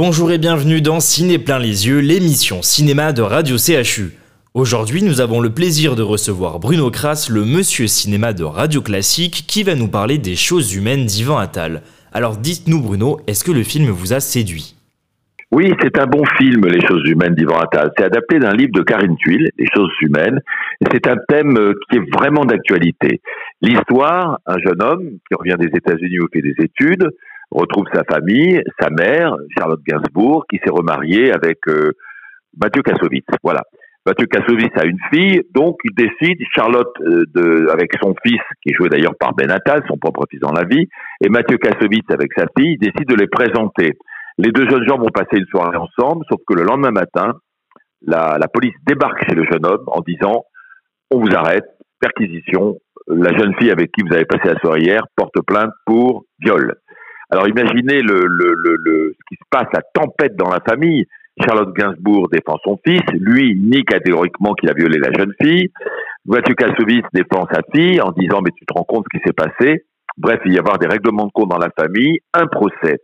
Bonjour et bienvenue dans Ciné plein les yeux, l'émission cinéma de Radio CHU. Aujourd'hui, nous avons le plaisir de recevoir Bruno Kras, le monsieur cinéma de Radio Classique, qui va nous parler des choses humaines d'Ivan Attal. Alors dites-nous Bruno, est-ce que le film vous a séduit? Oui, c'est un bon film, Les choses humaines d'Ivan Attal. C'est adapté d'un livre de Karine Tuile, Les choses humaines. C'est un thème euh, qui est vraiment d'actualité. L'histoire, un jeune homme qui revient des États-Unis où fait des études, retrouve sa famille, sa mère, Charlotte Gainsbourg, qui s'est remariée avec euh, Mathieu Kassovitz. Voilà. Mathieu Kassovitz a une fille, donc il décide, Charlotte, euh, de, avec son fils, qui est joué d'ailleurs par Ben Attal, son propre fils dans la vie, et Mathieu Kassovitz avec sa fille, décident de les présenter. Les deux jeunes gens vont passer une soirée ensemble, sauf que le lendemain matin, la, la police débarque chez le jeune homme en disant on vous arrête, perquisition, la jeune fille avec qui vous avez passé la soirée hier porte plainte pour viol. Alors imaginez le, le, le, le, ce qui se passe, la tempête dans la famille. Charlotte Gainsbourg défend son fils, lui nie catégoriquement qu'il a violé la jeune fille. Mathieu Kassovitz défend sa fille en disant mais tu te rends compte ce qui s'est passé? Bref, il y a avoir des règlements de compte dans la famille, un procès.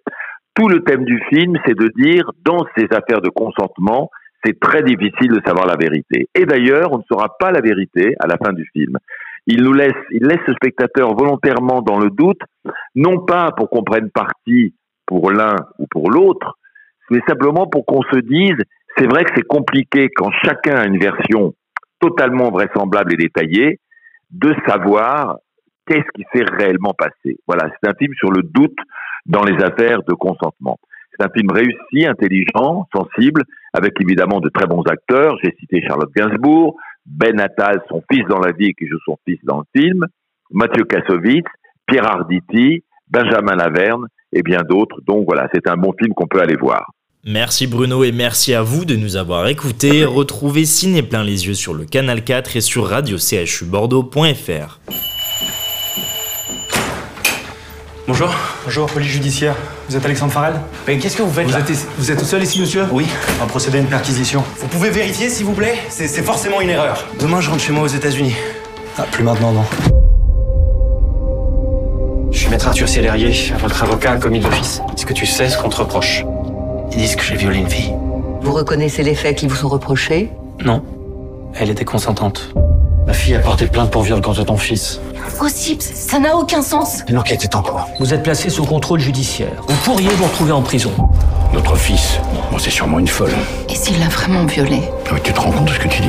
Tout le thème du film, c'est de dire dans ces affaires de consentement, c'est très difficile de savoir la vérité. Et d'ailleurs, on ne saura pas la vérité à la fin du film. Il nous laisse, il laisse le spectateur volontairement dans le doute, non pas pour qu'on prenne parti pour l'un ou pour l'autre, mais simplement pour qu'on se dise, c'est vrai que c'est compliqué quand chacun a une version totalement vraisemblable et détaillée, de savoir qu'est-ce qui s'est réellement passé. Voilà, c'est un film sur le doute dans les affaires de consentement. C'est un film réussi, intelligent, sensible, avec évidemment de très bons acteurs. J'ai cité Charlotte Gainsbourg, Ben Attal, son fils dans la vie qui joue son fils dans le film, Mathieu Kassovitz, Pierre Arditi, Benjamin Laverne et bien d'autres. Donc voilà, c'est un bon film qu'on peut aller voir. Merci Bruno et merci à vous de nous avoir écoutés. Retrouvez Ciné plein les yeux sur le canal 4 et sur radio-chu-bordeaux.fr. Bonjour. Bonjour, police judiciaire. Vous êtes Alexandre Farrell Mais qu'est-ce que vous faites vous là êtes, vous êtes tout seul ici, monsieur Oui. On va procéder à une perquisition. Vous pouvez vérifier s'il vous plaît C'est c'est forcément une erreur. Demain je rentre chez moi aux États-Unis. Ah, plus maintenant, non. Je suis maître Arthur Célérier, votre avocat commis d'office. Est-ce que tu sais ce qu'on te reproche Ils disent que j'ai violé une fille. Vous reconnaissez les faits qui vous sont reprochés Non. Elle était consentante. Ma fille a porté plainte pour viol contre ton fils. Impossible, ça n'a aucun sens. L'enquête est en cours. Vous êtes placé sous contrôle judiciaire. Vous pourriez vous retrouver en prison. Notre fils, bon, c'est sûrement une folle. Et s'il l'a vraiment violée Oui, tu te rends compte de ce que tu dis?